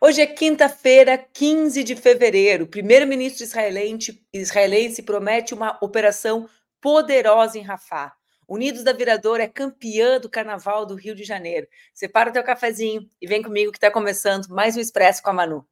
Hoje é quinta-feira, 15 de fevereiro. O primeiro-ministro israelense, promete uma operação poderosa em Rafah. Unidos da Virador é campeã do Carnaval do Rio de Janeiro. Separa o teu cafezinho e vem comigo que está começando mais um Expresso com a Manu.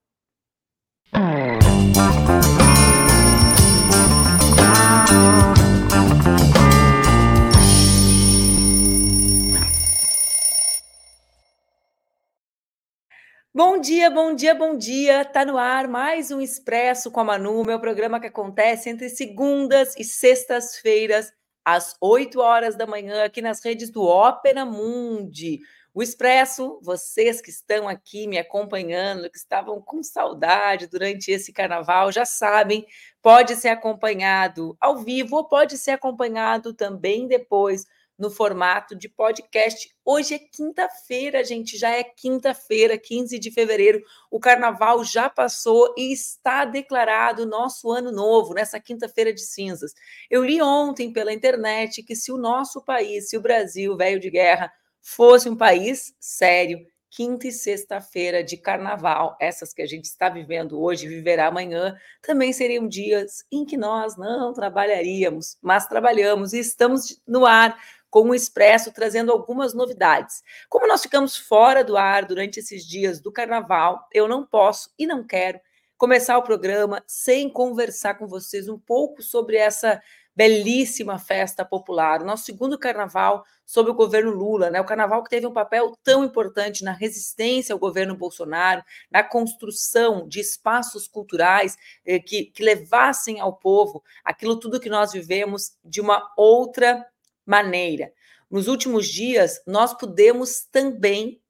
Bom dia, bom dia, bom dia. Tá no ar mais um Expresso com a Manu, meu programa que acontece entre segundas e sextas-feiras, às 8 horas da manhã, aqui nas redes do Ópera Mundi. O Expresso, vocês que estão aqui me acompanhando, que estavam com saudade durante esse carnaval, já sabem, pode ser acompanhado ao vivo ou pode ser acompanhado também depois no formato de podcast. Hoje é quinta-feira, gente, já é quinta-feira, 15 de fevereiro. O carnaval já passou e está declarado nosso ano novo, nessa quinta-feira de cinzas. Eu li ontem pela internet que se o nosso país, se o Brasil, velho de guerra, fosse um país sério, quinta e sexta-feira de carnaval, essas que a gente está vivendo hoje, viverá amanhã, também seriam dias em que nós não trabalharíamos, mas trabalhamos e estamos no ar com o Expresso trazendo algumas novidades. Como nós ficamos fora do ar durante esses dias do carnaval, eu não posso e não quero começar o programa sem conversar com vocês um pouco sobre essa belíssima festa popular, nosso segundo carnaval sob o governo Lula, né? O carnaval que teve um papel tão importante na resistência ao governo Bolsonaro, na construção de espaços culturais eh, que, que levassem ao povo aquilo tudo que nós vivemos de uma outra maneira. Nos últimos dias, nós pudemos também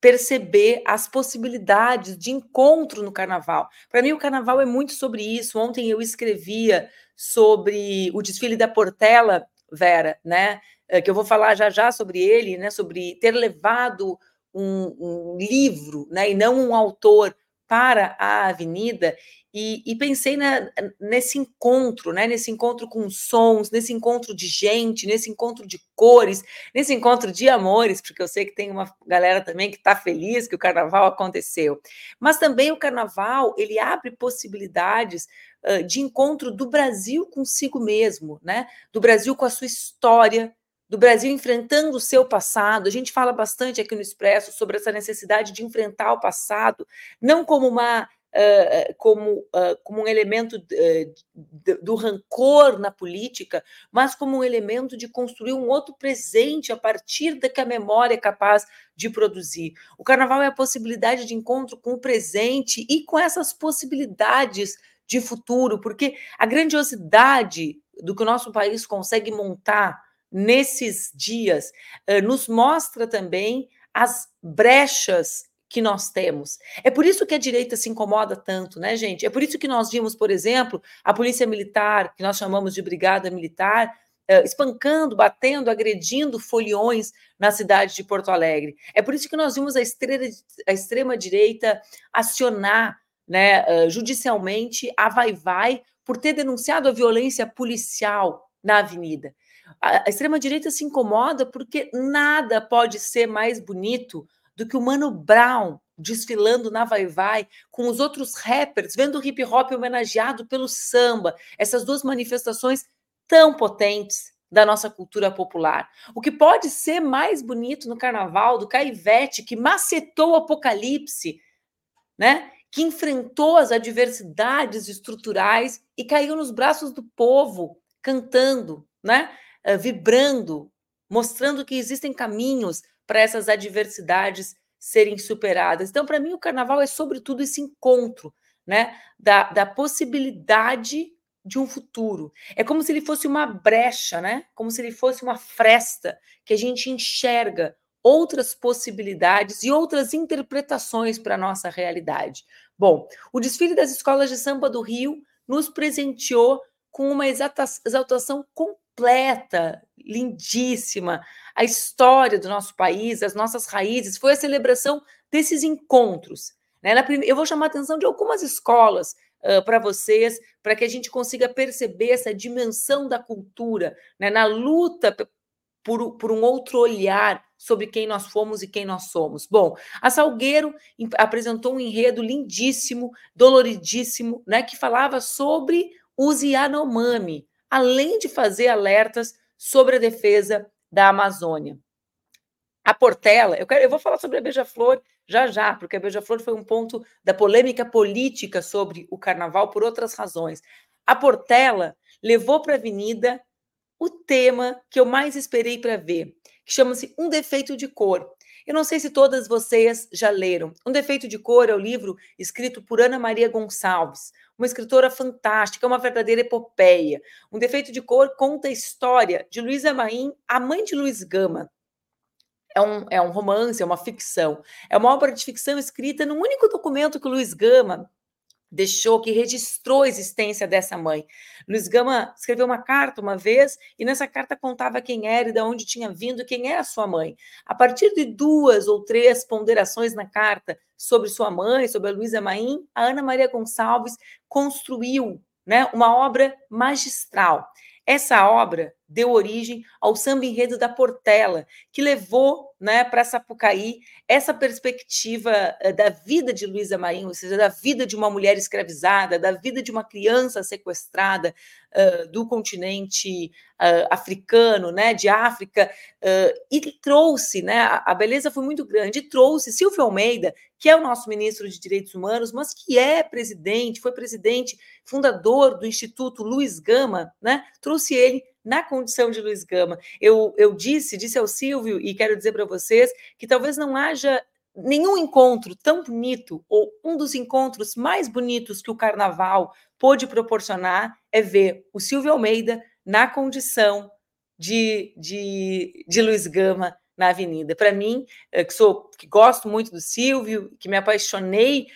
perceber as possibilidades de encontro no carnaval. Para mim, o carnaval é muito sobre isso. Ontem eu escrevia sobre o desfile da Portela, Vera, né? Eh, que eu vou falar já já sobre ele, né? Sobre ter levado um, um livro, né? E não um autor para a avenida e, e, pensei na, nesse encontro, né? Nesse encontro com sons, nesse encontro de gente, nesse encontro de cores, nesse encontro de amores, porque eu sei que tem uma galera também que está feliz que o carnaval aconteceu. Mas também o carnaval ele abre possibilidades uh, de encontro do Brasil consigo mesmo, né? Do Brasil com a sua história, do Brasil enfrentando o seu passado. A gente fala bastante aqui no Expresso sobre essa necessidade de enfrentar o passado, não como uma como, uh, como um elemento do rancor na política, mas como um elemento de construir um outro presente a partir da que a memória é capaz de produzir. O carnaval é a possibilidade de encontro com o presente e com essas possibilidades de futuro, porque a grandiosidade do que o nosso país consegue montar nesses dias nos mostra também as brechas que nós temos. É por isso que a direita se incomoda tanto, né, gente? É por isso que nós vimos, por exemplo, a polícia militar, que nós chamamos de brigada militar, uh, espancando, batendo, agredindo foliões na cidade de Porto Alegre. É por isso que nós vimos a, a extrema-direita acionar né, uh, judicialmente a vai-vai por ter denunciado a violência policial na avenida. A, a extrema-direita se incomoda porque nada pode ser mais bonito do que o Mano Brown desfilando na Vai Vai com os outros rappers, vendo o hip hop homenageado pelo samba, essas duas manifestações tão potentes da nossa cultura popular. O que pode ser mais bonito no carnaval do Caivete, que macetou o apocalipse, né? que enfrentou as adversidades estruturais e caiu nos braços do povo, cantando, né? Uh, vibrando, mostrando que existem caminhos para essas adversidades serem superadas. Então, para mim, o carnaval é, sobretudo, esse encontro né, da, da possibilidade de um futuro. É como se ele fosse uma brecha, né? Como se ele fosse uma fresta que a gente enxerga outras possibilidades e outras interpretações para a nossa realidade. Bom, o desfile das escolas de samba do Rio nos presenteou com uma exaltação completa, lindíssima, a história do nosso país, as nossas raízes, foi a celebração desses encontros. Né? Eu vou chamar a atenção de algumas escolas uh, para vocês, para que a gente consiga perceber essa dimensão da cultura, né? na luta por, por um outro olhar sobre quem nós fomos e quem nós somos. Bom, a Salgueiro apresentou um enredo lindíssimo, doloridíssimo, né, que falava sobre os Yanomami, além de fazer alertas sobre a defesa da Amazônia. A Portela, eu, quero, eu vou falar sobre a Beija-Flor já já, porque a Beija-Flor foi um ponto da polêmica política sobre o carnaval por outras razões. A Portela levou para a avenida o tema que eu mais esperei para ver, que chama-se Um Defeito de Cor. Eu não sei se todas vocês já leram. Um Defeito de Cor é o livro escrito por Ana Maria Gonçalves, uma escritora fantástica, uma verdadeira epopeia. Um Defeito de Cor conta a história de Luísa Maim, a mãe de Luiz Gama, é um, é um romance, é uma ficção. É uma obra de ficção escrita num único documento que o Luiz Gama deixou, que registrou a existência dessa mãe. Luiz Gama escreveu uma carta uma vez e nessa carta contava quem era e de onde tinha vindo, quem era sua mãe. A partir de duas ou três ponderações na carta sobre sua mãe, sobre a Luísa Maim, a Ana Maria Gonçalves construiu né, uma obra magistral. Essa obra deu origem ao samba enredo da Portela, que levou né, para Sapucaí essa perspectiva uh, da vida de Luísa Marinho, ou seja, da vida de uma mulher escravizada, da vida de uma criança sequestrada uh, do continente uh, africano, né, de África, e trouxe, né, a, a beleza foi muito grande, e trouxe Silvio Almeida, que é o nosso ministro de Direitos Humanos, mas que é presidente, foi presidente, fundador do Instituto Luiz Gama, né, trouxe ele na condição de Luiz Gama. Eu, eu disse, disse ao Silvio, e quero dizer para vocês, que talvez não haja nenhum encontro tão bonito, ou um dos encontros mais bonitos que o carnaval pôde proporcionar, é ver o Silvio Almeida na condição de, de, de Luiz Gama na avenida. Para mim, eh, que sou que gosto muito do Silvio, que me apaixonei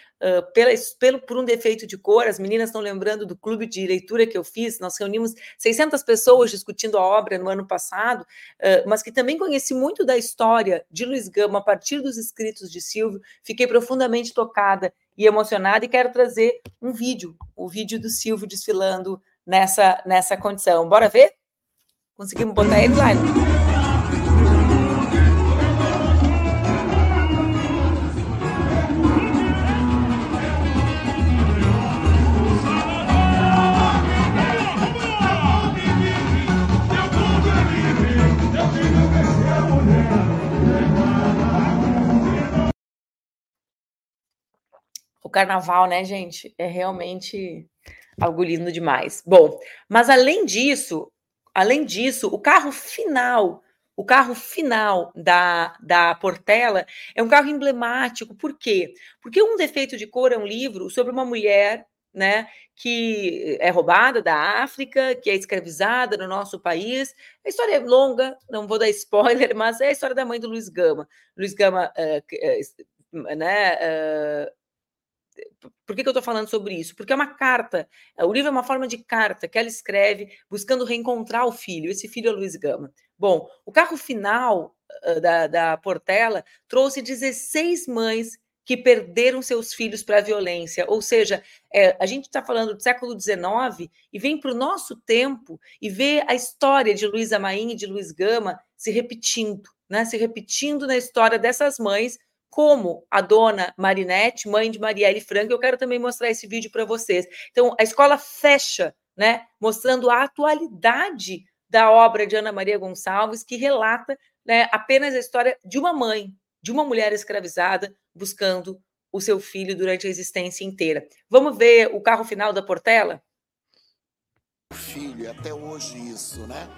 pela, pelo, por um defeito de cor, as meninas estão lembrando do clube de leitura que eu fiz, nós reunimos 600 pessoas discutindo a obra no ano passado, uh, mas que também conheci muito da história de Luiz Gama a partir dos escritos de Silvio, fiquei profundamente tocada e emocionada e quero trazer um vídeo, o vídeo do Silvio desfilando nessa, nessa condição. Bora ver? Conseguimos botar ele lá? O carnaval, né, gente, é realmente algo lindo demais. Bom, mas além disso, além disso, o carro final, o carro final da, da Portela é um carro emblemático. Por quê? Porque Um Defeito de Cor é um livro sobre uma mulher né, que é roubada da África, que é escravizada no nosso país. A história é longa, não vou dar spoiler, mas é a história da mãe do Luiz Gama. Luiz Gama, uh, uh, né, uh, por que, que eu estou falando sobre isso? Porque é uma carta, o livro é uma forma de carta que ela escreve buscando reencontrar o filho. Esse filho é Luiz Gama. Bom, o carro final uh, da, da Portela trouxe 16 mães que perderam seus filhos para a violência. Ou seja, é, a gente está falando do século XIX e vem para o nosso tempo e vê a história de Luísa Maim e de Luiz Gama se repetindo, né? se repetindo na história dessas mães como a dona Marinette, mãe de Marielle Franco. Eu quero também mostrar esse vídeo para vocês. Então, a escola fecha, né, mostrando a atualidade da obra de Ana Maria Gonçalves, que relata né, apenas a história de uma mãe, de uma mulher escravizada, buscando o seu filho durante a existência inteira. Vamos ver o carro final da Portela? Filho, até hoje isso, né?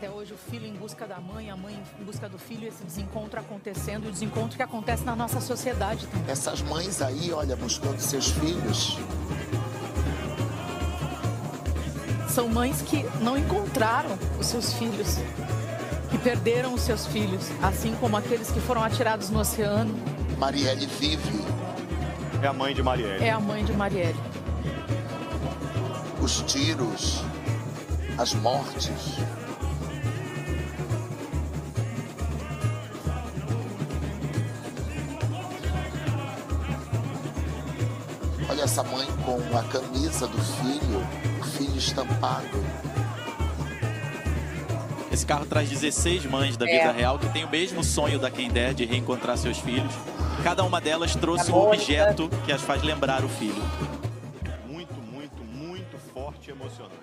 Até hoje o filho em busca da mãe, a mãe em busca do filho, esse desencontro acontecendo, o desencontro que acontece na nossa sociedade também. Essas mães aí, olha, buscando seus filhos. São mães que não encontraram os seus filhos, que perderam os seus filhos, assim como aqueles que foram atirados no oceano. Marielle vive. É a mãe de Marielle. É a mãe de Marielle. Os tiros, as mortes. Essa mãe com a camisa do filho, o filho estampado. Esse carro traz 16 mães da vida É. real que têm o mesmo sonho da Quem Der de reencontrar seus filhos. Cada uma delas trouxe A um Mônica. objeto que as faz lembrar o filho. Muito, muito, muito forte e emocionante.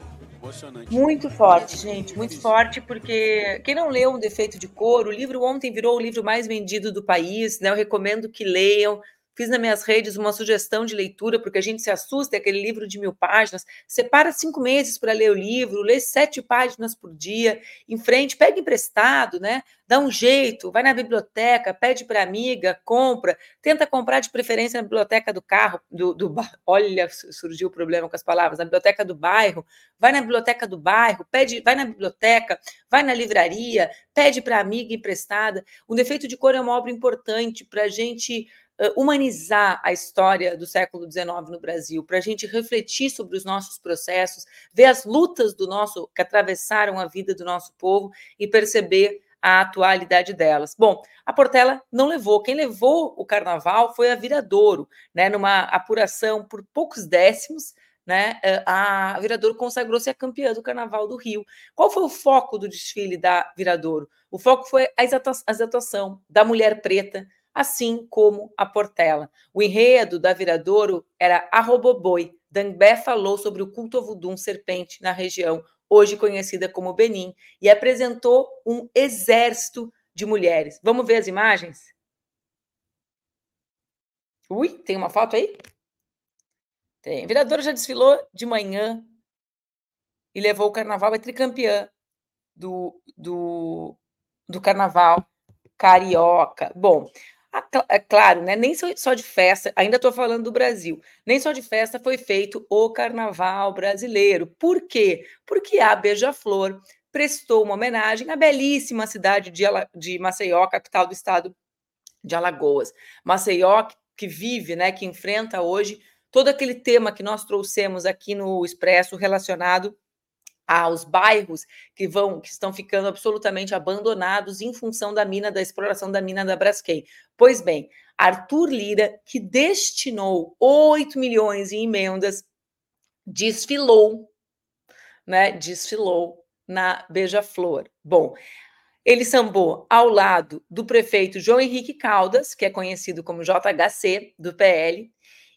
Emocionante. Muito forte, gente, muito forte, porque quem não leu Um Defeito de Cor, o livro ontem virou o livro mais vendido do país, né? Eu recomendo que leiam. Fiz nas minhas redes uma sugestão de leitura, porque a gente se assusta, é aquele livro de mil páginas. Separa cinco meses para ler o livro, lê sete páginas por dia, em frente, pega emprestado, né? Dá um jeito, vai na biblioteca, pede para amiga, compra, tenta comprar de preferência na biblioteca do carro, do, do olha, surgiu o problema com as palavras, na biblioteca do bairro, vai na biblioteca do bairro, pede, vai na biblioteca, vai na livraria, pede para amiga emprestada. O Defeito de Cor é uma obra importante para a gente humanizar a história do século XIX no Brasil, para a gente refletir sobre os nossos processos, ver as lutas do nosso que atravessaram a vida do nosso povo e perceber a atualidade delas. Bom, a Portela não levou. Quem levou o carnaval foi a Viradouro, né? Numa apuração por poucos décimos, né? A Viradouro consagrou-se a campeã do Carnaval do Rio. Qual foi o foco do desfile da Viradouro? O foco foi a exaltação da mulher preta, assim como a Portela. O enredo da Viradouro era a Roboboi. Dangbé falou sobre o culto voodoo serpente na região, hoje conhecida como Benin, e apresentou um exército de mulheres. Vamos ver as imagens? Ui, tem uma foto aí? Tem. A Viradouro já desfilou de manhã e levou o carnaval, é tricampeã do, do, do carnaval carioca. Bom, é claro, né? Nem só, de festa, ainda estou falando do Brasil, nem só de festa foi feito o carnaval brasileiro. Por quê? Porque a Beija-Flor prestou uma homenagem à belíssima cidade de, de Maceió, capital do estado de Alagoas. Maceió, que- que vive, né, que enfrenta hoje todo aquele tema que nós trouxemos aqui no Expresso relacionado aos bairros que vão que estão ficando absolutamente abandonados em função da mina da exploração da mina da Braskem. Pois bem, Arthur Lira, que destinou 8 milhões em emendas, desfilou, né? Desfilou na Beija-Flor. Bom, ele sambou ao lado do prefeito João Henrique Caldas, que é conhecido como JHC do PL,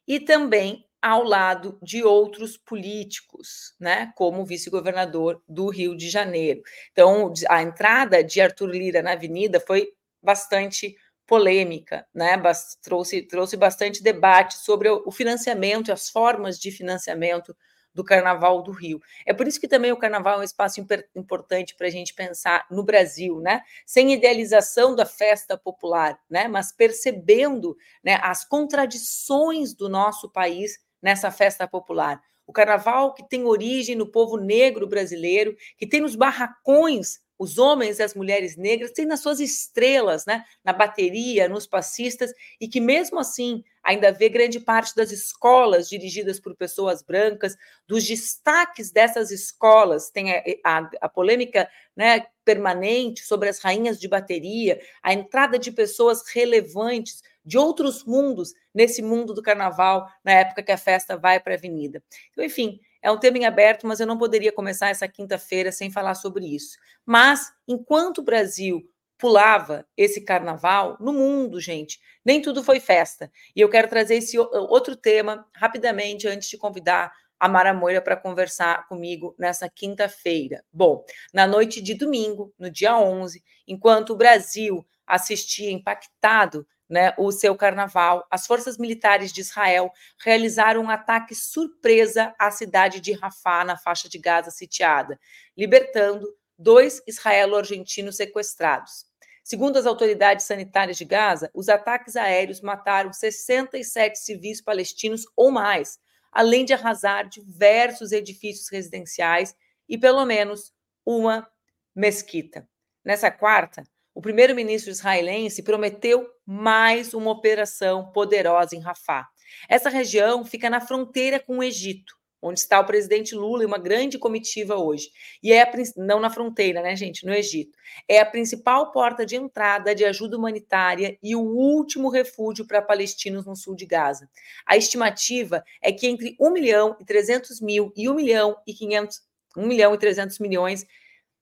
e também ao lado de outros políticos, né, como vice-governador do Rio de Janeiro. Então, a entrada de Arthur Lira na avenida foi bastante polêmica, né? bas- trouxe, trouxe bastante debate sobre o financiamento e as formas de financiamento do Carnaval do Rio. É por isso que também o Carnaval é um espaço importante para a gente pensar no Brasil, né? Sem idealização da festa popular, né? Mas percebendo né, as contradições do nosso país nessa festa popular. O carnaval que tem origem no povo negro brasileiro, que tem nos barracões os homens e as mulheres negras, tem nas suas estrelas, né, na bateria, nos passistas, e que mesmo assim ainda vê grande parte das escolas dirigidas por pessoas brancas, dos destaques dessas escolas, tem a, a, a polêmica né, permanente sobre as rainhas de bateria, a entrada de pessoas relevantes de outros mundos nesse mundo do carnaval, na época que a festa vai para a avenida. Então, enfim, é um tema em aberto, mas eu não poderia começar essa quinta-feira sem falar sobre isso. Mas, enquanto o Brasil pulava esse carnaval, no mundo, gente, nem tudo foi festa. E eu quero trazer esse outro tema rapidamente antes de convidar a Mara Moira para conversar comigo nessa quinta-feira. Bom, na noite de domingo, no dia 11, enquanto o Brasil assistia impactado né, o seu carnaval, as forças militares de Israel realizaram um ataque surpresa à cidade de Rafah, na faixa de Gaza sitiada, libertando dois israelo-argentinos sequestrados. Segundo as autoridades sanitárias de Gaza, os ataques aéreos mataram 67 civis palestinos ou mais, além de arrasar diversos edifícios residenciais e pelo menos uma mesquita. Nessa quarta, o primeiro-ministro israelense prometeu mais uma operação poderosa em Rafah. Essa região fica na fronteira com o Egito, onde está o presidente Lula e uma grande comitiva hoje. E é a, não na fronteira, né, gente, no Egito. É a principal porta de entrada de ajuda humanitária e o último refúgio para palestinos no sul de Gaza. A estimativa é que entre 1 milhão e 300 mil e 1 milhão e 500, 1 milhão e 300 milhões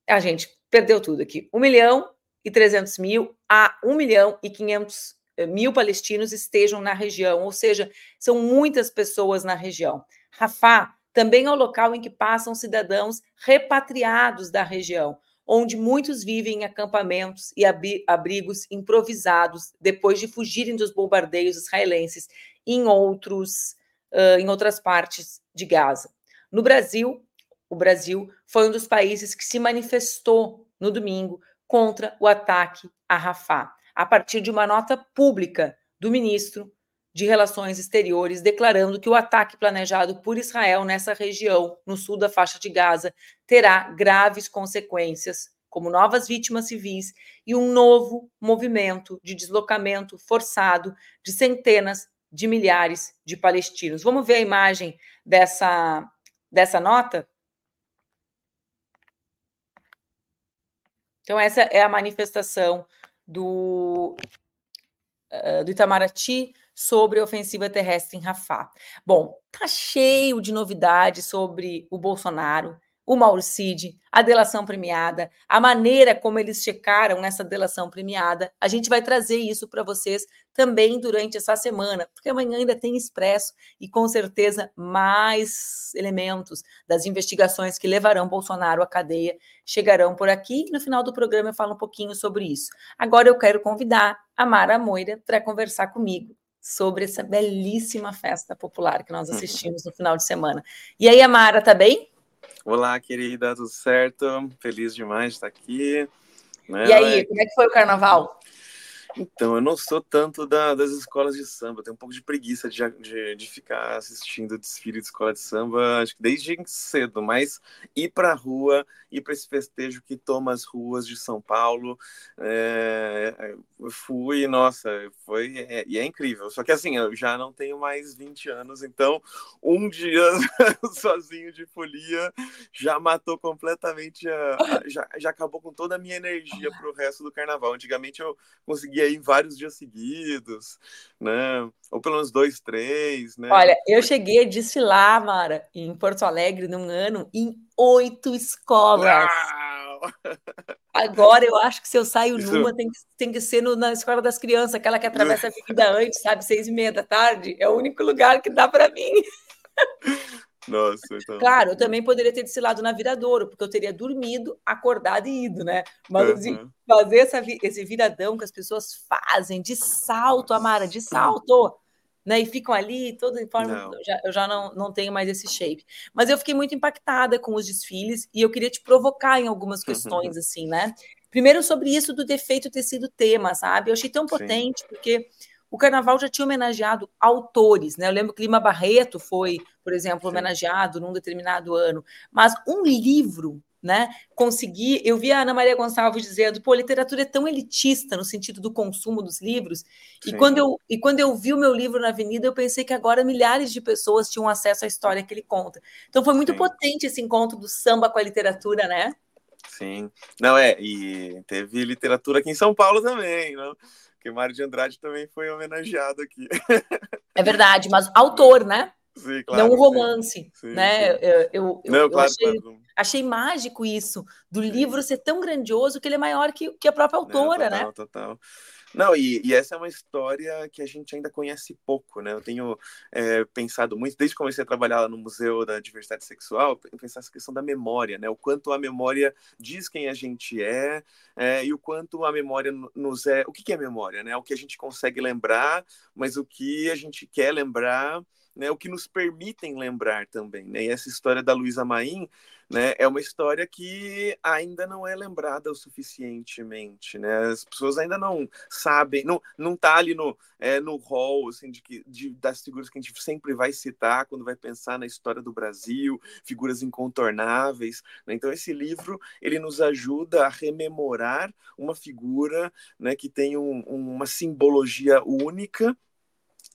a gente, perdeu tudo aqui. 1 milhão e 300 mil a 1 milhão e 500 eh, mil palestinos estejam na região, ou seja, são muitas pessoas na região. Rafah também é o local em que passam cidadãos repatriados da região, onde muitos vivem em acampamentos e abrigos improvisados depois de fugirem dos bombardeios israelenses em outros uh, em outras partes de Gaza. No Brasil, o Brasil foi um dos países que se manifestou no domingo contra o ataque a Rafah, a partir de uma nota pública do ministro de Relações Exteriores declarando que o ataque planejado por Israel nessa região, no sul da faixa de Gaza, terá graves consequências, como novas vítimas civis e um novo movimento de deslocamento forçado de centenas de milhares de palestinos. Vamos ver a imagem dessa, dessa nota? Então, essa é a manifestação do, uh, do Itamaraty sobre a ofensiva terrestre em Rafah. Bom, tá cheio de novidades sobre o Bolsonaro, o Mauro Cid, a delação premiada, a maneira como eles checaram essa delação premiada. A gente vai trazer isso para vocês também durante essa semana, porque amanhã ainda tem expresso e com certeza mais elementos das investigações que levarão Bolsonaro à cadeia chegarão por aqui. No final do programa eu falo um pouquinho sobre isso. Agora eu quero convidar a Mara Moira para conversar comigo sobre essa belíssima festa popular que nós assistimos no final de semana. E aí, Amara, tá bem? Olá, querida, tudo certo? Feliz demais de estar aqui. Né? E aí, como é que foi o carnaval? Então, eu não sou tanto da, das escolas de samba, tenho um pouco de preguiça de, de, de, ficar assistindo desfile de escola de samba, acho que desde cedo, mas ir para a rua, ir para esse festejo que toma as ruas de São Paulo, é, fui, nossa, foi, é, e é incrível, só que assim, eu já não tenho mais 20 anos, então um dia sozinho de folia já matou completamente, a, a, já, já acabou com toda a minha energia para o resto do carnaval, antigamente eu conseguia ir em vários dias seguidos, né? Ou pelo menos dois, três, né? Olha, eu cheguei a desfilar, Mara, em Porto Alegre, num ano, em oito escolas. Uau! Agora eu acho que se eu saio Isso... numa, tem que, tem que ser no, na escola das crianças, aquela que atravessa a avenida antes, sabe? Seis e meia da tarde. É o único lugar que dá para mim. Nossa, então... Claro, eu também poderia ter desfilado na Viradouro, porque eu teria dormido, acordado e ido, né? Mas uhum. fazer essa, esse viradão que as pessoas fazem de salto, Amara, de salto, né? E ficam ali, todo em forma. Eu já, eu já não, não tenho mais esse shape. Mas eu fiquei muito impactada com os desfiles e eu queria te provocar em algumas questões, uhum. assim, né? Primeiro, sobre isso do defeito ter sido tema, sabe? Eu achei tão potente, Sim. porque o carnaval já tinha homenageado autores, né? Eu lembro que Lima Barreto foi, por exemplo, homenageado num determinado ano, mas um livro, né? Conseguir, eu vi a Ana Maria Gonçalves dizendo, pô, a literatura é tão elitista no sentido do consumo dos livros, e quando, eu, e quando eu vi o meu livro na Avenida, eu pensei que agora milhares de pessoas tinham acesso à história que ele conta. Então foi muito Sim. potente esse encontro do samba com a literatura, né? Sim. Não, é, e teve literatura aqui em São Paulo também, não? Porque Mário de Andrade também foi homenageado aqui. É verdade, mas autor, né? Sim, claro, não um romance, sim, né? Sim. Eu, eu, não, eu claro, achei, claro. achei, mágico isso, do livro ser tão grandioso que ele é maior que, que a própria autora, total, né? Total. Não, e, e, essa é uma história que a gente ainda conhece pouco, né? Eu tenho é, pensado muito, desde que comecei a trabalhar lá no Museu da Diversidade Sexual, pensar essa questão da memória, né? O quanto a memória diz quem a gente é, é e o quanto a memória nos é. O que, que é memória, né? O que a gente consegue lembrar, mas o que a gente quer lembrar né, o que nos permitem lembrar também. Né? E essa história da Luísa Maim né, é uma história que ainda não é lembrada o suficientemente. Né? As pessoas ainda não sabem, não, não tá ali no, é, no hall assim, de, de, das figuras que a gente sempre vai citar quando vai pensar na história do Brasil, figuras incontornáveis. Né? Então, esse livro ele nos ajuda a rememorar uma figura né, que tem um, uma simbologia única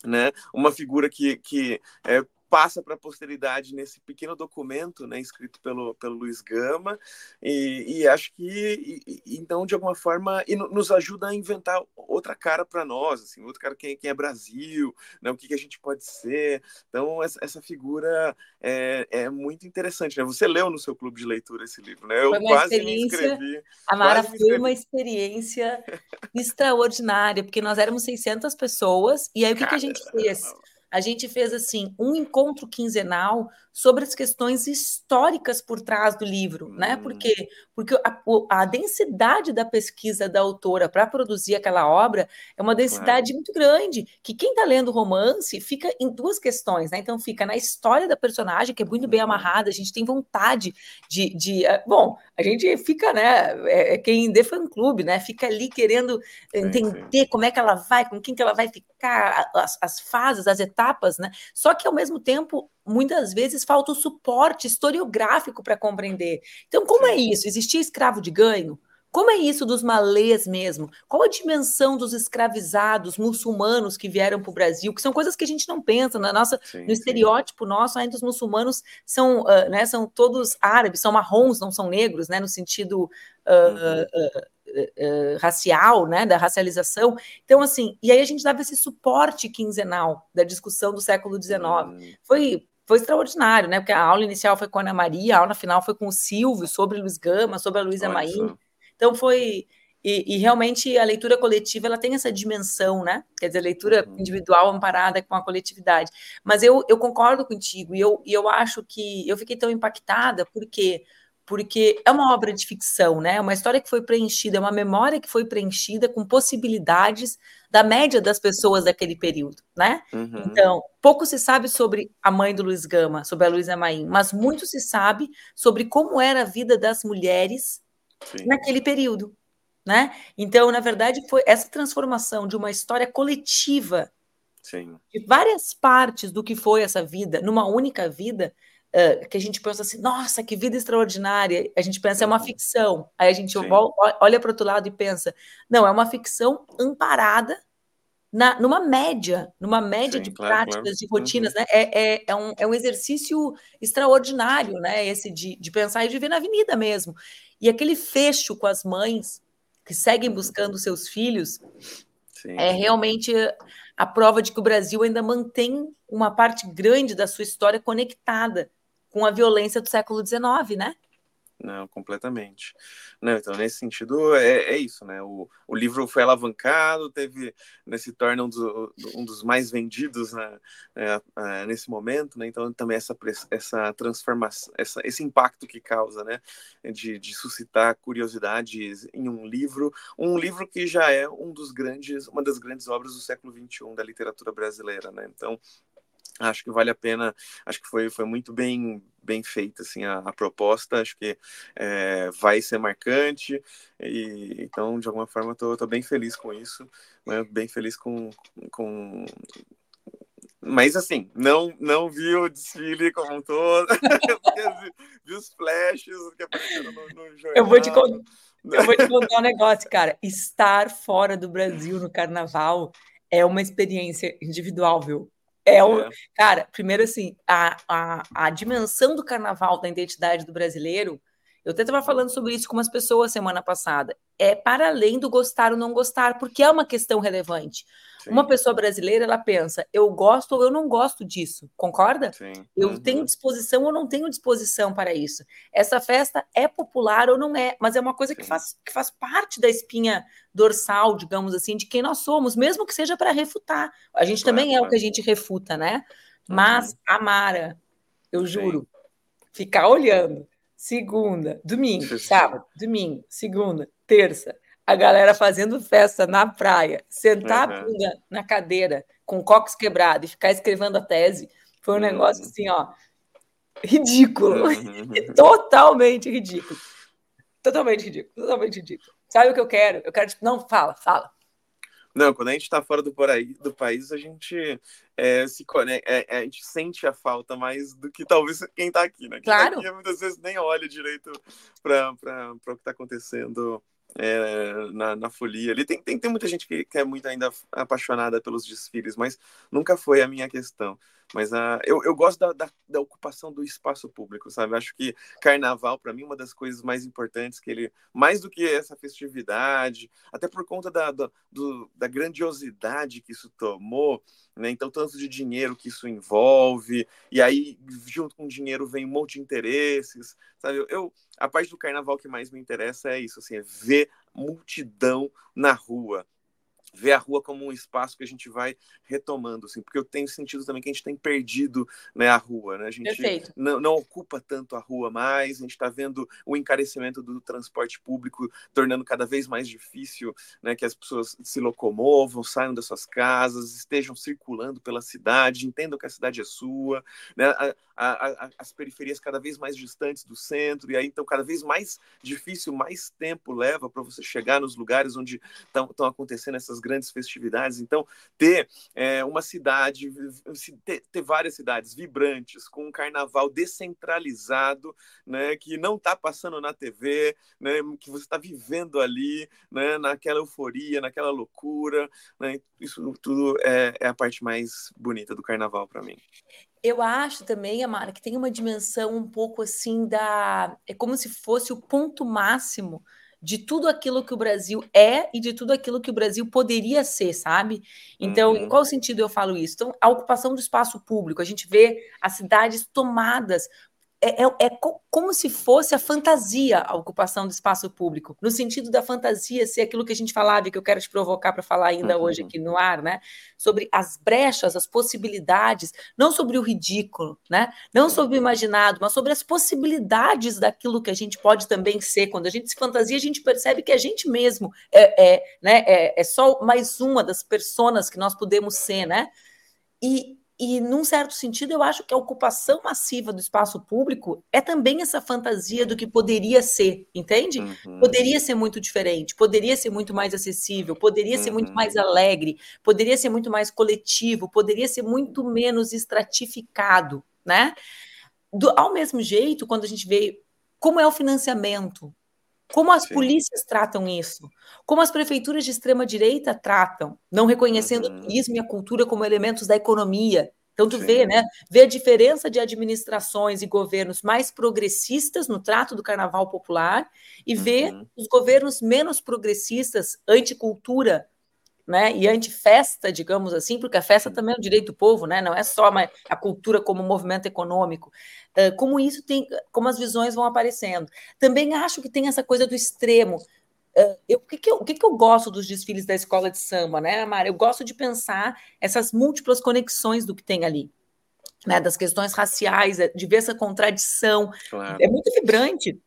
né? Uma figura que, que é, passa para a posteridade nesse pequeno documento, né, escrito pelo, pelo Luiz Gama, e, e acho que, e, então, de alguma forma, e nos ajuda a inventar outra cara para nós, assim, outra cara quem, quem é Brasil, né, o que, que a gente pode ser. Então, essa, essa figura é, é, muito interessante, né? Você leu no seu clube de leitura esse livro, né? Eu quase me inscrevi. A Mara foi uma experiência extraordinária, porque nós éramos 600 pessoas, e aí o que, que a gente fez? A gente fez assim um encontro quinzenal sobre as questões históricas por trás do livro, né? Hum. Por quê? Porque a, a densidade da pesquisa da autora para produzir aquela obra é uma densidade claro. muito grande, que quem está lendo romance fica em duas questões, né? Então fica na história da personagem, que é muito bem uhum. amarrada, a gente tem vontade de, de eh, bom, a gente fica, né? É, é quem de fã clube, né? Fica ali querendo entender sim. como é que ela vai, com quem que ela vai ficar, as, as fases, as etapas, né? Só que ao mesmo tempo muitas vezes falta o suporte historiográfico para compreender. Então, como é isso? Existia escravo de ganho? Como é isso dos malês mesmo? Qual a dimensão dos escravizados muçulmanos que vieram para o Brasil? Que são coisas que a gente não pensa na nossa, sim, no estereótipo sim. nosso. Ainda os muçulmanos são, uh, né, são todos árabes, são marrons, não são negros, né, no sentido uh, uh, racial, né, da racialização. Então, assim, e aí a gente dava esse suporte quinzenal da discussão do século XIX. Hum. Foi foi extraordinário, né? Porque a aula inicial foi com a Ana Maria, a aula final foi com o Silvio, sobre Luiz Gama, sobre a Luísa Maim. Então foi. E, e, realmente a leitura coletiva ela tem essa dimensão, né? Quer dizer, leitura uhum. individual amparada com a coletividade. Mas eu, eu concordo contigo, e eu, e eu acho que eu fiquei tão impactada porque porque é uma obra de ficção, né? É uma história que foi preenchida, é uma memória que foi preenchida com possibilidades da média das pessoas daquele período, né? Uhum. Então, pouco se sabe sobre a mãe do Luiz Gama, sobre a Luísa Maim, mas muito se sabe sobre como era a vida das mulheres Sim. naquele período, né? Então, na verdade, foi essa transformação de uma história coletiva Sim. de várias partes do que foi essa vida numa única vida uh, que a gente pensa assim, nossa, que vida extraordinária. A gente pensa, é uma uhum. ficção. Aí a gente volta, olha para o outro lado e pensa, não, é uma ficção amparada na, numa média, numa média Sim, de claro, práticas, claro. de rotinas, uhum. né? É, é, é, um, é um exercício extraordinário, né? Esse de, de pensar e de ver na avenida mesmo. E aquele fecho com as mães que seguem uhum. buscando seus filhos Sim. é realmente a prova de que o Brasil ainda mantém uma parte grande da sua história conectada com a violência do século XIX, né? Não, completamente. Não, então, nesse sentido, é, é isso, né? O, o livro foi alavancado, teve, né, se torna um, do, um dos mais vendidos né, é, é, nesse momento, né? Então, também essa, essa transformação, essa, esse impacto que causa, né? De, de suscitar curiosidades em um livro, um livro que já é um dos grandes, uma das grandes obras do século XXI da literatura brasileira, né? Então, acho que vale a pena acho que foi, foi muito bem bem feita assim a, a proposta acho que é, vai ser marcante e então de alguma forma tô, tô bem feliz com isso né? bem feliz com, com mas assim, não não vi o desfile como um todo, vi, os flashes que apareceram no, no jornal. Eu vou, te eu vou te contar um negócio, cara. Estar fora do Brasil no carnaval é uma experiência individual, viu? É, o, é. cara, primeiro assim, a, a, a dimensão do carnaval da identidade do brasileiro, eu até estava falando sobre isso com umas pessoas semana passada, é para além do gostar ou não gostar, porque é uma questão relevante. Sim. Uma pessoa brasileira, ela pensa, eu gosto ou eu não gosto disso, concorda? Sim. Eu uhum. tenho disposição ou não tenho disposição para isso. Essa festa é popular ou não é, mas é uma coisa que faz, que faz parte da espinha dorsal, digamos assim, de quem nós somos, mesmo que seja para refutar. A gente claro, também é claro. o que a gente refuta, né? Mas, uhum. Amara, eu juro, ficar olhando segunda, domingo, sábado, domingo, segunda, terça, a galera fazendo festa na praia, sentar uhum. a bunda na cadeira com o cox quebrado e ficar escrevendo a tese, foi um uhum. negócio assim, ó, ridículo. Uhum. Totalmente ridículo. Totalmente ridículo, totalmente ridículo. Sabe o que eu quero? Eu quero, tipo, não, fala, fala. Não, quando a gente está fora do, paraí, do país, a gente é, se conecta, é, é, a gente sente a falta mais do que talvez quem está aqui, né? Quem tá claro. Tá aqui, muitas vezes nem olha direito para o que está acontecendo é, na, na folia. Ali tem, tem, tem muita gente que, que é muito ainda apaixonada pelos desfiles, mas nunca foi a minha questão. Mas uh, eu, eu gosto da, da, da, ocupação do espaço público, sabe? Acho que carnaval, para mim, é uma das coisas mais importantes que ele, mais do que essa festividade, até por conta da, da, do, da grandiosidade que isso tomou, né? Então, tanto de dinheiro que isso envolve, e aí, junto com o dinheiro, vem um monte de interesses, sabe? Eu, a parte do carnaval que mais me interessa é isso, assim, é ver multidão na rua, ver a rua como um espaço que a gente vai retomando, assim, porque eu tenho sentido também que a gente tem perdido né, a rua, né? A gente não, não, ocupa tanto a rua mais, a gente está vendo o encarecimento do transporte público tornando cada vez mais difícil né, que as pessoas se locomovam, saiam das suas casas, estejam circulando pela cidade, entendam que a cidade é sua, né? A, a, a, as periferias cada vez mais distantes do centro, e aí então cada vez mais difícil, mais tempo leva para você chegar nos lugares onde estão acontecendo essas grandes festividades. Então, ter é, uma cidade, ter, ter, várias cidades vibrantes, com um carnaval descentralizado, né, que não está passando na TV, né, que você está vivendo ali, né, naquela euforia, naquela loucura, né, isso tudo é, é a parte mais bonita do carnaval para mim. Eu acho também, Amara, que tem uma dimensão um pouco assim da. É como se fosse o ponto máximo de tudo aquilo que o Brasil é e de tudo aquilo que o Brasil poderia ser, sabe? Então, uhum. em qual sentido eu falo isso? Então, a ocupação do espaço público, a gente vê as cidades tomadas é, é, é, como se fosse a fantasia a ocupação do espaço público, no sentido da fantasia ser aquilo que a gente falava e que eu quero te provocar para falar ainda uhum. hoje aqui no ar, né? Sobre as brechas, as possibilidades, não sobre o ridículo, né? Não sobre o imaginado, mas sobre as possibilidades daquilo que a gente pode também ser. Quando a gente se fantasia, a gente percebe que a gente mesmo é, é né? é, é só mais uma das personas que nós podemos ser, né? E, e, num certo sentido, eu acho que a ocupação massiva do espaço público é também essa fantasia do que poderia ser, entende? Uhum. Poderia ser muito diferente, poderia ser muito mais acessível, poderia uhum. ser muito mais uhum. alegre, poderia ser muito mais coletivo, poderia ser muito menos estratificado, né? Do, ao mesmo jeito, quando a gente vê como é o financiamento, como as Sim. polícias tratam isso? Como as prefeituras de extrema direita tratam, não reconhecendo uhum. o turismo e a cultura como elementos da economia. Então tu Sim. vê, né? Vê a diferença de administrações e governos mais progressistas no trato do carnaval popular e vê uhum. os governos menos progressistas, anticultura, né, e anti-festa, digamos assim, porque a festa também é um direito do povo, né, não é só a cultura como movimento econômico. Uh, como isso tem, como as visões vão aparecendo. Também acho que tem essa coisa do extremo. Uh, eu, o, que, que, eu, o que, que eu gosto dos desfiles da escola de samba, né, Mara? Eu gosto de pensar essas múltiplas conexões do que tem ali. Né, das questões raciais, de ver essa contradição. Claro. É muito vibrante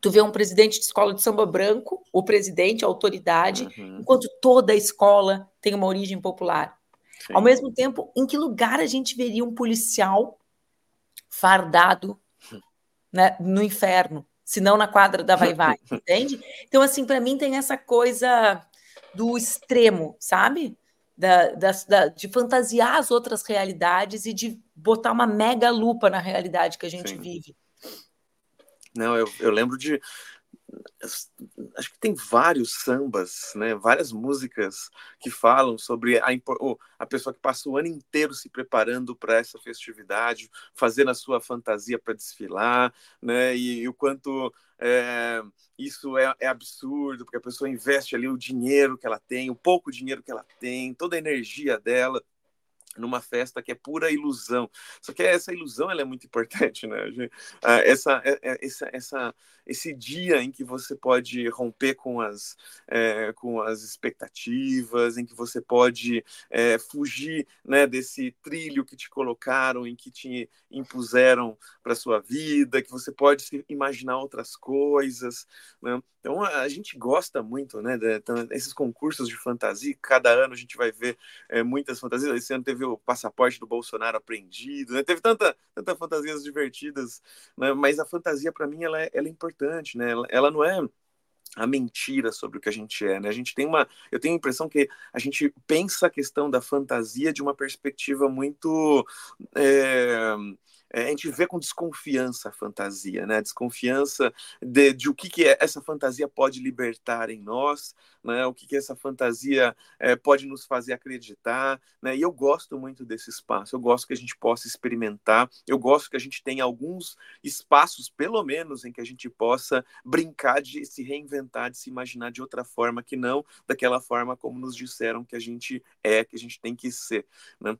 tu vê um presidente de escola de samba branco, o presidente, a autoridade, uhum. enquanto toda a escola tem uma origem popular. Sim. Ao mesmo tempo, em que lugar a gente veria um policial fardado né, no inferno, se não na quadra da Vai Vai, entende? Então, assim, para mim tem essa coisa do extremo, sabe? Da, da, da, de fantasiar as outras realidades e de botar uma mega lupa na realidade que a gente Sim. vive. Não, eu, eu lembro de. Acho que tem vários sambas, né? várias músicas que falam sobre a, a pessoa que passa o ano inteiro se preparando para essa festividade, fazendo a sua fantasia para desfilar, né? E, e o quanto é, isso é, é, absurdo, porque a pessoa investe ali o dinheiro que ela tem, o pouco dinheiro que ela tem, toda a energia dela numa festa que é pura ilusão. Só que essa ilusão ela é muito importante, né? Ah, essa, é, é, essa, essa, esse dia em que você pode romper com as, é, com as expectativas, em que você pode é, fugir né, desse trilho que te colocaram, em que te impuseram para sua vida, que você pode imaginar outras coisas. Né? Então a gente gosta muito, né, desses concursos de fantasia. Cada ano a gente vai ver é, muitas fantasias. Esse ano teve o passaporte do Bolsonaro apreendido, né? teve tanta, tanta fantasias divertidas, né? mas a fantasia para mim ela é, ela é importante, né? Ela, ela não é a mentira sobre o que a gente é, né? A gente tem uma, eu tenho a impressão que a gente pensa a questão da fantasia de uma perspectiva muito é, a gente vê com desconfiança a fantasia, né? Desconfiança de, de o que, que é, essa fantasia pode libertar em nós, né? O que, que essa fantasia é, pode nos fazer acreditar, né? E eu gosto muito desse espaço. Eu gosto que a gente possa experimentar. Eu gosto que a gente tenha alguns espaços, pelo menos, em que a gente possa brincar de se reinventar, de se imaginar de outra forma que não daquela forma como nos disseram que a gente é, que a gente tem que ser, né?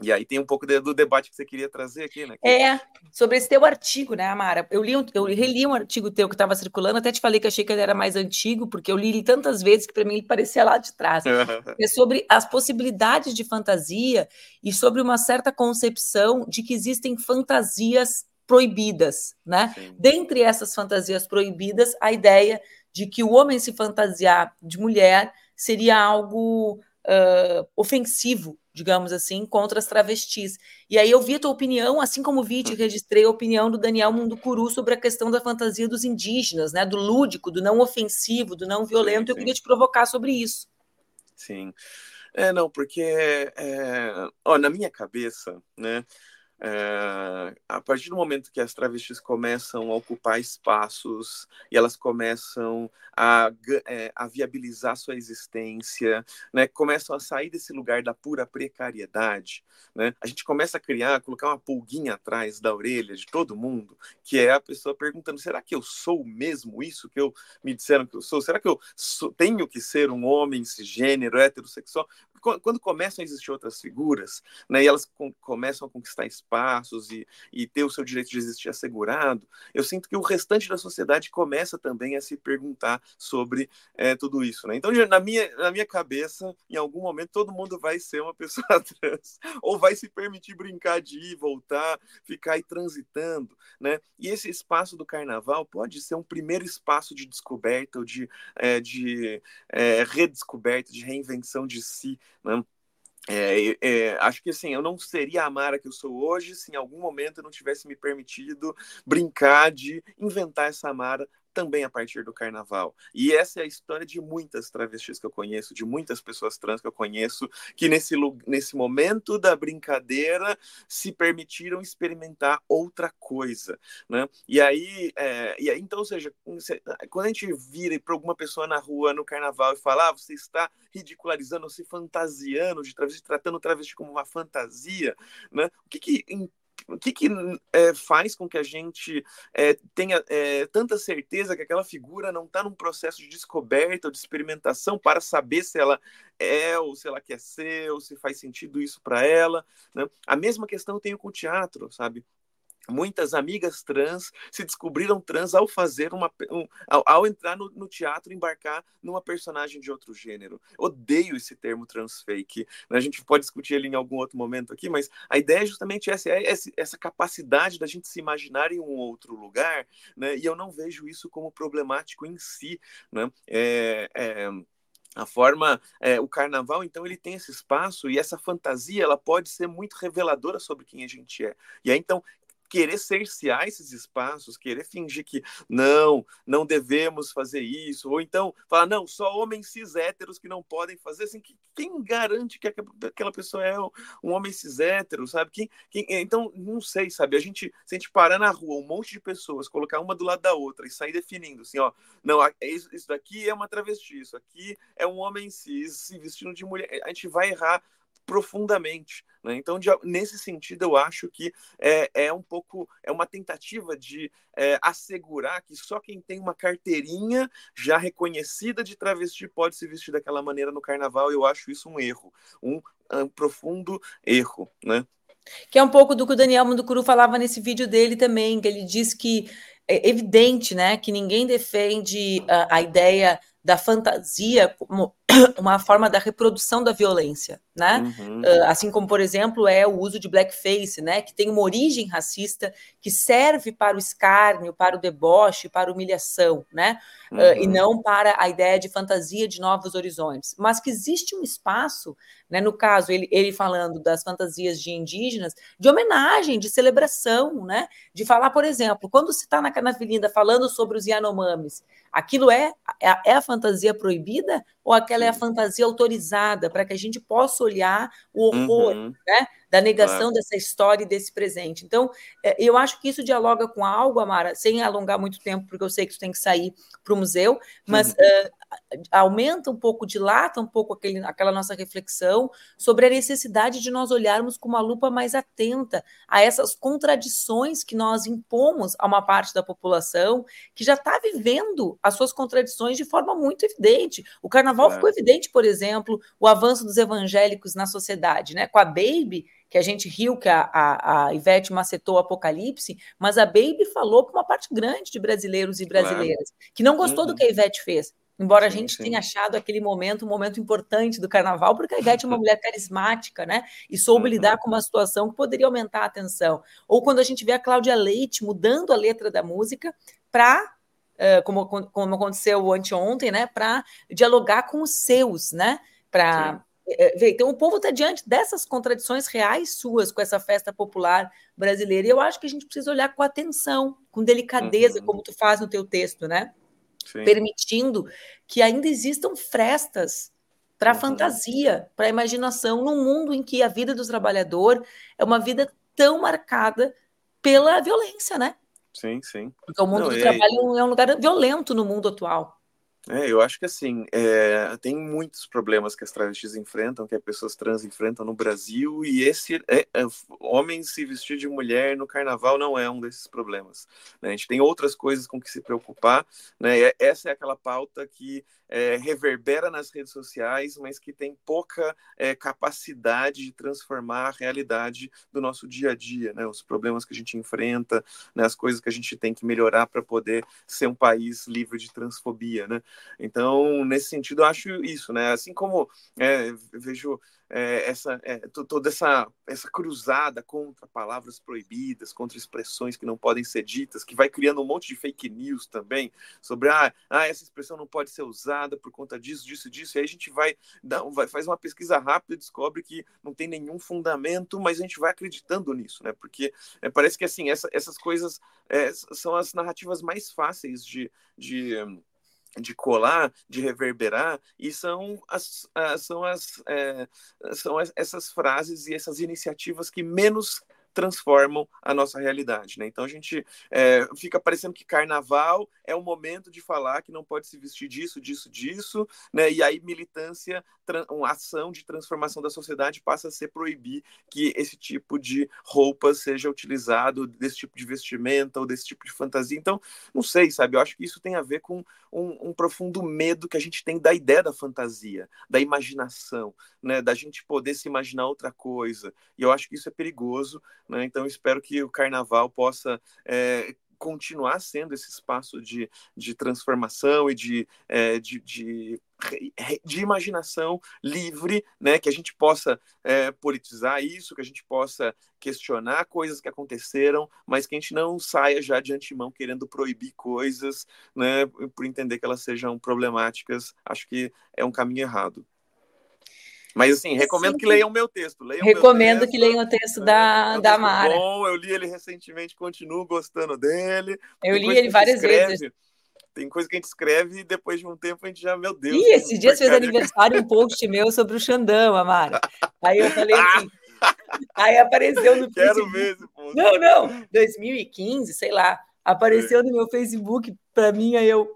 E aí tem um pouco de, do debate que você queria trazer aqui, né? É, sobre esse teu artigo, né, Amara? Eu, li um, eu reli um artigo teu que estava circulando, até te falei que achei que ele era mais antigo, porque eu li ele tantas vezes que para mim ele parecia lá de trás. é sobre as possibilidades de fantasia e sobre uma certa concepção de que existem fantasias proibidas, né? Sim. Dentre essas fantasias proibidas, a ideia de que o homem se fantasiar de mulher seria algo uh, ofensivo digamos assim, contra as travestis. E aí eu vi a tua opinião, assim como vi e registrei a opinião do Daniel Munducuru sobre a questão da fantasia dos indígenas, né, do lúdico, do não ofensivo, do não violento. Sim, sim. Eu queria te provocar sobre isso. Sim. É, não, porque é, ó, na minha cabeça, né, é, a partir do momento que as travestis começam a ocupar espaços e elas começam a, é, a viabilizar sua existência, né, começam a sair desse lugar da pura precariedade, né, a gente começa a criar, colocar uma pulguinha atrás da orelha de todo mundo, que é a pessoa perguntando: será que eu sou mesmo isso que eu me disseram que eu sou? Será que eu sou, tenho que ser um homem cisgênero, heterossexual? quando começam a existir outras figuras, né, e elas com, começam a conquistar espaços e, e ter o seu direito de existir assegurado, eu sinto que o restante da sociedade começa também a se perguntar sobre é, tudo isso. Né? Então, na minha, na minha cabeça, em algum momento, todo mundo vai ser uma pessoa trans, ou vai se permitir brincar de ir, voltar, ficar aí transitando. Né? E esse espaço do carnaval pode ser um primeiro espaço de descoberta, ou de, é, de é, redescoberta, de reinvenção de si, né? É, é, acho que assim, eu não seria a Mara que eu sou hoje se em algum momento eu não tivesse me permitido brincar de inventar essa Mara também a partir do carnaval. E essa é a história de muitas travestis que eu conheço, de muitas pessoas trans que eu conheço, que nesse, nesse momento da brincadeira se permitiram experimentar outra coisa. Né? E, aí, é, e aí, então, ou seja, quando a gente vira para alguma pessoa na rua no carnaval e fala, ah, você está ridicularizando, se fantasiando de travesti, tratando travesti como uma fantasia, né? o que, que o que, que é, faz com que a gente é, tenha é, tanta certeza que aquela figura não está num processo de descoberta ou de experimentação para saber se ela é ou se ela quer ser ou se faz sentido isso para ela? Né? A mesma questão eu tenho com o teatro, sabe? Muitas amigas trans se descobriram trans ao fazer uma. Um, ao, ao, entrar no, no, teatro, embarcar numa personagem de outro gênero. Odeio esse termo transfake. Né? A gente pode discutir ele em algum outro momento aqui, mas a ideia é justamente essa, é essa capacidade da gente se imaginar em um outro lugar, né? e eu não vejo isso como problemático em si. Né? É, é, a forma é, o carnaval então ele tem esse espaço e essa fantasia ela pode ser muito reveladora sobre quem a gente é e aí então querer cercear esses espaços, querer fingir que não, não devemos fazer isso, ou então falar, não, só homens cis héteros que não podem fazer, assim, quem garante que aquela pessoa é um homem cis hétero, sabe? Quem, quem, então, não sei, sabe? A gente, se a gente parar na rua, um monte de pessoas, colocar uma do lado da outra e sair definindo, assim, ó, não, é isso daqui é uma travesti, isso aqui é um homem cis se vestindo de mulher, a gente vai errar profundamente. Né? Então, de, nesse sentido, eu acho que é, é um pouco, é uma tentativa de é, assegurar que só quem tem uma carteirinha já reconhecida de travesti pode se vestir daquela maneira no carnaval. Eu acho isso um erro, um, um profundo erro, né? Que é um pouco do que o Daniel Munducuru falava nesse vídeo dele também, que ele diz que é evidente, né, que ninguém defende a, a ideia da fantasia como uma forma da reprodução da violência, né? Uhum. Uh, assim como, por exemplo, é o uso de blackface, né? Que tem uma origem racista que serve para o escárnio, para o deboche, para a humilhação, né? Uhum. Uh, e não para a ideia de fantasia de novos horizontes. Mas que existe um espaço, né? No caso, ele, ele falando das fantasias de indígenas, de homenagem, de celebração, né? De falar, por exemplo, quando se está na, na avenida falando sobre os Yanomamis, aquilo é, é, é a fantasia proibida ou aquela é a fantasia autorizada para que a gente possa olhar o horror, Uhum, né? Da negação claro. dessa história e desse presente. Então, é, eu acho que isso dialoga com algo, Amara, sem alongar muito tempo, porque eu sei que tu tem que sair para o museu, mas Uhum. é, aumenta um pouco, dilata um pouco aquele, aquela nossa reflexão sobre a necessidade de nós olharmos com uma lupa mais atenta a essas contradições que nós impomos a uma parte da população que já está vivendo as suas contradições de forma muito evidente. O carnaval Claro. ficou evidente, por exemplo, o avanço dos evangélicos na sociedade, né? Com a Baby, que a gente riu que a, a, a Ivete macetou o apocalipse, mas a Baby falou para uma parte grande de brasileiros e Claro. brasileiras que não gostou do Uhum. que a Ivete fez. Embora a Sim, gente sim. tenha achado aquele momento um momento importante do carnaval, porque a Ivete é uma mulher carismática, né? E soube Uhum. lidar com uma situação que poderia aumentar a atenção. Ou quando a gente vê a Cláudia Leite mudando a letra da música para, como, como aconteceu anteontem, né? Para dialogar com os seus, né? Para. Então, o povo está diante dessas contradições reais suas com essa festa popular brasileira. E eu acho que a gente precisa olhar com atenção, com delicadeza, Uhum. como tu faz no teu texto, né? Sim. permitindo que ainda existam frestas para a Uhum. fantasia, para a imaginação, num mundo em que a vida do trabalhador é uma vida tão marcada pela violência, né? Sim, sim. Porque o mundo Não, do e aí- trabalho é um lugar violento no mundo atual. É, eu acho que assim, é, tem muitos problemas que as travestis enfrentam, que as pessoas trans enfrentam no Brasil, e esse é, é, homem se vestir de mulher no carnaval não é um desses problemas. né? A gente tem outras coisas com que se preocupar, né? E essa é aquela pauta que é, reverbera nas redes sociais, mas que tem pouca é, capacidade de transformar a realidade do nosso dia a dia, né? Os problemas que a gente enfrenta, né? as coisas que a gente tem que melhorar para poder ser um país livre de transfobia, né? Então, nesse sentido, eu acho isso, né? Assim como é, vejo é, essa, é, toda essa, essa cruzada contra palavras proibidas, contra expressões que não podem ser ditas, que vai criando um monte de fake news também sobre ah, ah essa expressão não pode ser usada por conta disso, disso, disso. E aí a gente vai, dar, vai faz uma pesquisa rápida e descobre que não tem nenhum fundamento, mas a gente vai acreditando nisso, né? Porque é, parece que assim essa, essas coisas é, são as narrativas mais fáceis de, de de colar, de reverberar, e são as, são, as, é, são essas frases e essas iniciativas que menos transformam a nossa realidade, né? Então a gente é, fica parecendo que carnaval é o momento de falar que não pode se vestir disso, disso, disso, né? E aí militância, uma ação de transformação da sociedade passa a ser proibir que esse tipo de roupa seja utilizado, desse tipo de vestimenta ou desse tipo de fantasia. Então, não sei, sabe? Eu acho que isso tem a ver com um, um profundo medo que a gente tem da ideia da fantasia, da imaginação, né? Da gente poder se imaginar outra coisa. E eu acho que isso é perigoso, né? Então, espero que o carnaval possa é, continuar sendo esse espaço de, de transformação e de, é, de, de, de, imaginação livre, né? Que a gente possa é, politizar isso, que a gente possa questionar coisas que aconteceram, mas que a gente não saia já de antemão querendo proibir coisas, né? Por entender que elas sejam problemáticas. Acho que é um caminho errado. Mas assim, recomendo Sim. que leiam o meu texto. Leiam recomendo texto, que leiam o texto da, é, é um da Mara. Bom, eu li ele recentemente, continuo gostando dele. Eu li ele várias escreve, vezes. Tem coisa que a gente escreve e depois de um tempo a gente já, meu Deus. Ih, esse dia fez aniversário um post meu sobre o Xandão, Amara. Aí eu falei assim. aí apareceu no Quero Facebook. mesmo, pô. Não, não, 2015, sei lá. Apareceu é. no meu Facebook para mim, aí eu.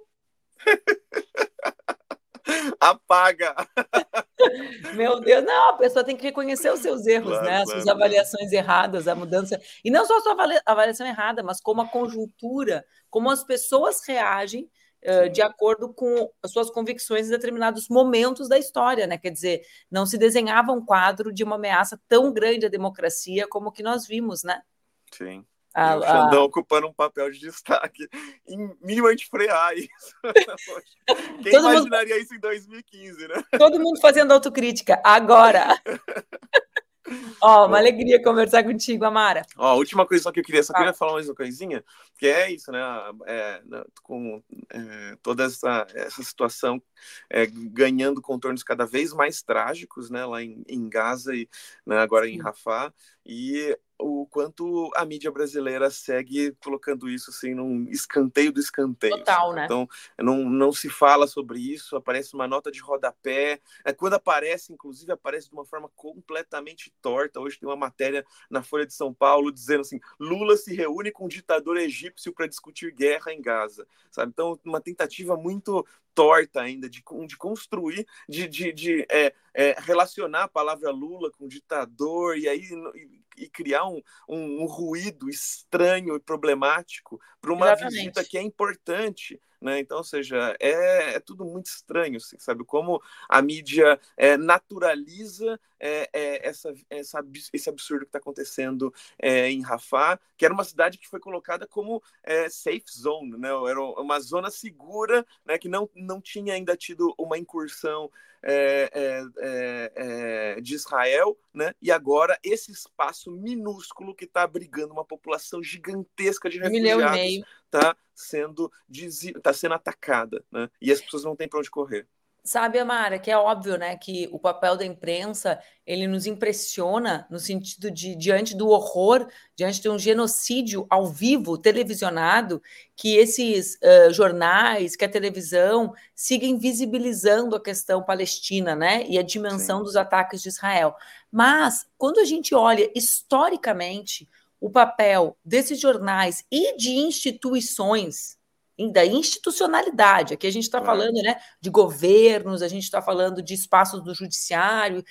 Apaga! Meu Deus, não, a pessoa tem que reconhecer os seus erros, Claro, né? As claro, suas avaliações erradas, a mudança. E não só a sua avaliação errada, mas como a conjuntura, como as pessoas reagem uh, de acordo com as suas convicções em determinados momentos da história, né? Quer dizer, não se desenhava um quadro de uma ameaça tão grande à democracia como o que nós vimos, né? Sim. A, o Xandão a... ocupando um papel de destaque em minimamente frear isso. Quem Todo imaginaria mundo... isso em 2015, né? Todo mundo fazendo autocrítica. Agora! Ó, oh, uma alegria conversar contigo, Amara. Ó, oh, última coisa só que eu queria, só queria falar mais uma coisinha, que é isso, né? É, com é, toda essa, essa situação é, ganhando contornos cada vez mais trágicos, né? Lá em, em Gaza e né, agora Sim. em Rafah. E o quanto a mídia brasileira segue colocando isso assim num escanteio do escanteio. Total, assim. né? Então, não, não se fala sobre isso, aparece uma nota de rodapé. É, quando aparece, inclusive, aparece de uma forma completamente torta. Hoje tem uma matéria na Folha de São Paulo dizendo assim: Lula se reúne com um ditador egípcio para discutir guerra em Gaza. Sabe? Então, uma tentativa muito torta ainda de, de construir, de, de, de é, é, relacionar a palavra Lula com ditador e aí e, e criar um, um, um, ruído estranho e problemático para uma Exatamente. visita que é importante. Né? Então, ou seja, é, é tudo muito estranho, assim, sabe? Como a mídia é, naturaliza é, essa, essa, esse absurdo que está acontecendo em Rafah, que era uma cidade que foi colocada como safe zone, né? era uma zona segura, né? que não, não tinha ainda tido uma incursão é, é, de Israel, né? e agora esse espaço minúsculo que está abrigando uma população gigantesca de refugiados está sendo, tá sendo atacada, né? e as pessoas não têm para onde correr. Sabe, Amara, que é óbvio, né, que o papel da imprensa ele nos impressiona no sentido de diante do horror, diante de um genocídio ao vivo, televisionado, que esses uh, jornais, que a televisão sigam invisibilizando a questão palestina, né, e a dimensão Sim. dos ataques de Israel. Mas quando a gente olha historicamente o papel desses jornais e de instituições da institucionalidade. Aqui a gente está falando né, de governos, a gente está falando de espaços do judiciário.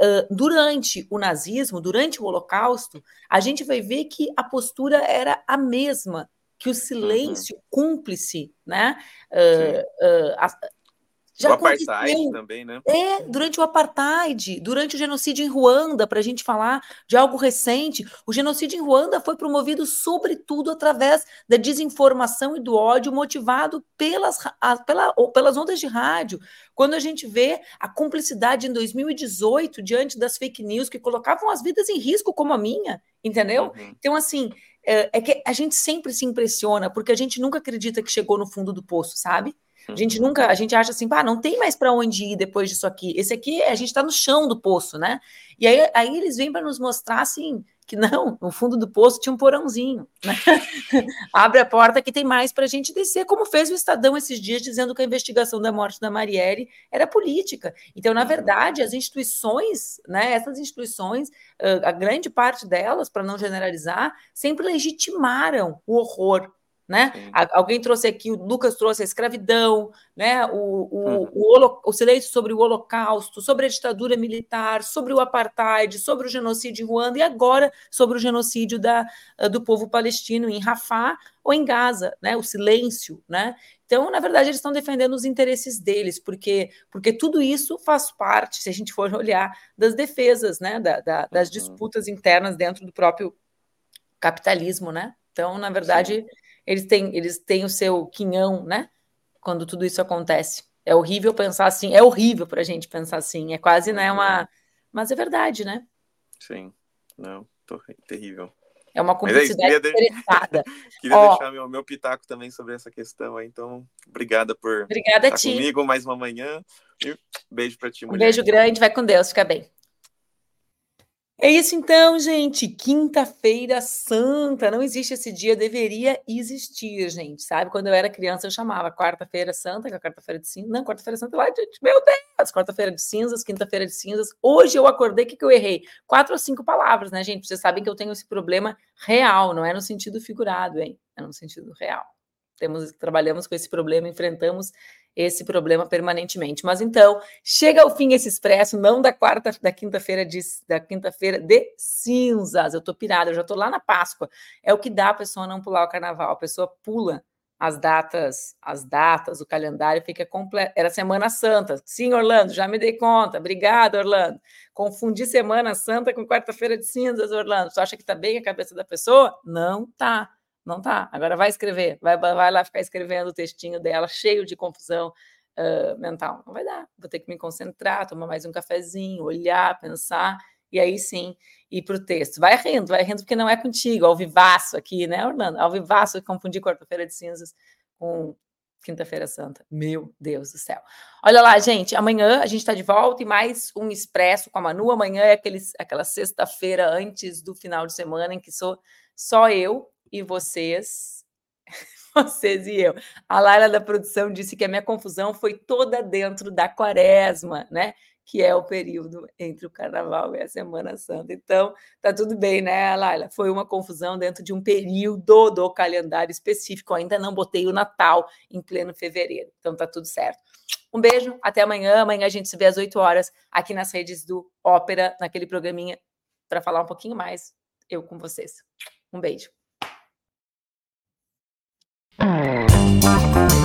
Uh, durante o nazismo, durante o Holocausto, a gente vai ver que a postura era a mesma, que o silêncio uhum. cúmplice, né? Uh, uh, já o apartheid também, né? É, durante o apartheid, durante o genocídio em Ruanda, para a gente falar de algo recente, o genocídio em Ruanda foi promovido sobretudo através da desinformação e do ódio motivado pelas, a, pela, pelas ondas de rádio. Quando a gente vê a cumplicidade em 2018 diante das fake news que colocavam as vidas em risco, como a minha, entendeu? Uhum. Então, assim, é, é que a gente sempre se impressiona, porque a gente nunca acredita que chegou no fundo do poço, sabe? A gente nunca, a gente acha assim, pá, não tem mais para onde ir depois disso aqui. Esse aqui, a gente está no chão do poço, né? E aí, aí eles vêm para nos mostrar assim que não, no fundo do poço tinha um porãozinho. Né? Abre a porta que tem mais para a gente descer, como fez o Estadão esses dias, dizendo que a investigação da morte da Marielle era política. Então, na uhum. verdade, as instituições, né, essas instituições, a grande parte delas, para não generalizar, sempre legitimaram o horror né? Alguém trouxe aqui, o Lucas trouxe a escravidão, né? o, o, uhum. o, o, silêncio sobre o Holocausto, sobre a ditadura militar, sobre o apartheid, sobre o genocídio em Ruanda e agora sobre o genocídio da, ah, do povo palestino em Rafah ou em Gaza, né? o silêncio. Né? Então, na verdade, eles estão defendendo os interesses deles, porque, porque tudo isso faz parte, se a gente for olhar, das defesas, né? Da, da, das uhum. disputas internas dentro do próprio capitalismo. Né? Então, na verdade. Sim eles têm, eles têm o seu quinhão, né? Quando tudo isso acontece. É horrível pensar assim, é horrível para a gente pensar assim, é quase, né, uma... Uhum. Mas é verdade, né? Sim, não, terrível. É uma cumplicidade é queria interessada. queria Ó, deixar meu, meu pitaco também sobre essa questão aí, então, obrigada por obrigada estar comigo mais uma manhã. E beijo para ti, mulher. Um beijo grande, vai com Deus, fica bem. É isso então, gente. Quinta-feira Santa. Não existe esse dia, deveria existir, gente. Sabe? Quando eu era criança, eu chamava Quarta-feira Santa, que é quarta-feira de cinzas. Não, quarta-feira Santa lá, gente. Meu Deus! Quarta-feira de cinzas, quinta-feira de cinzas. Hoje eu acordei, o que, que eu errei? Quatro ou cinco palavras, né, gente? Vocês sabem que eu tenho esse problema real, não é no sentido figurado, hein? É no sentido real. Temos, trabalhamos com esse problema, enfrentamos esse problema permanentemente. Mas então, chega ao fim esse expresso, não da quarta, da quinta-feira de da quinta-feira de cinzas. Eu tô pirada, eu já tô lá na Páscoa. É o que dá a pessoa não pular o carnaval. A pessoa pula as datas, as datas, o calendário fica completo. Era Semana Santa. Sim, Orlando, já me dei conta. Obrigado, Orlando. Confundi Semana Santa com quarta-feira de cinzas, Orlando. Você acha que tá bem a cabeça da pessoa? Não tá. Não tá. Agora vai escrever, vai, vai lá ficar escrevendo o textinho dela, cheio de confusão uh, mental. Não vai dar. Vou ter que me concentrar, tomar mais um cafezinho, olhar, pensar, e aí sim ir para o texto. Vai rindo, vai rindo, porque não é contigo, ao vivaço aqui, né, Orlando? Ao vivaço, confundir quarta-feira de cinzas com Quinta-feira Santa. Meu Deus do céu. Olha lá, gente. Amanhã a gente está de volta e mais um Expresso com a Manu. Amanhã é aqueles, aquela sexta-feira antes do final de semana em que sou só eu e vocês. Vocês e eu. A Lara da produção disse que a minha confusão foi toda dentro da quaresma, né? que é o período entre o Carnaval e a Semana Santa. Então, tá tudo bem, né, Laila? Foi uma confusão dentro de um período do calendário específico. Eu ainda não botei o Natal em pleno fevereiro. Então, tá tudo certo. Um beijo, até amanhã. Amanhã a gente se vê às 8 horas aqui nas redes do Ópera, naquele programinha, para falar um pouquinho mais eu com vocês. Um beijo. Thank you.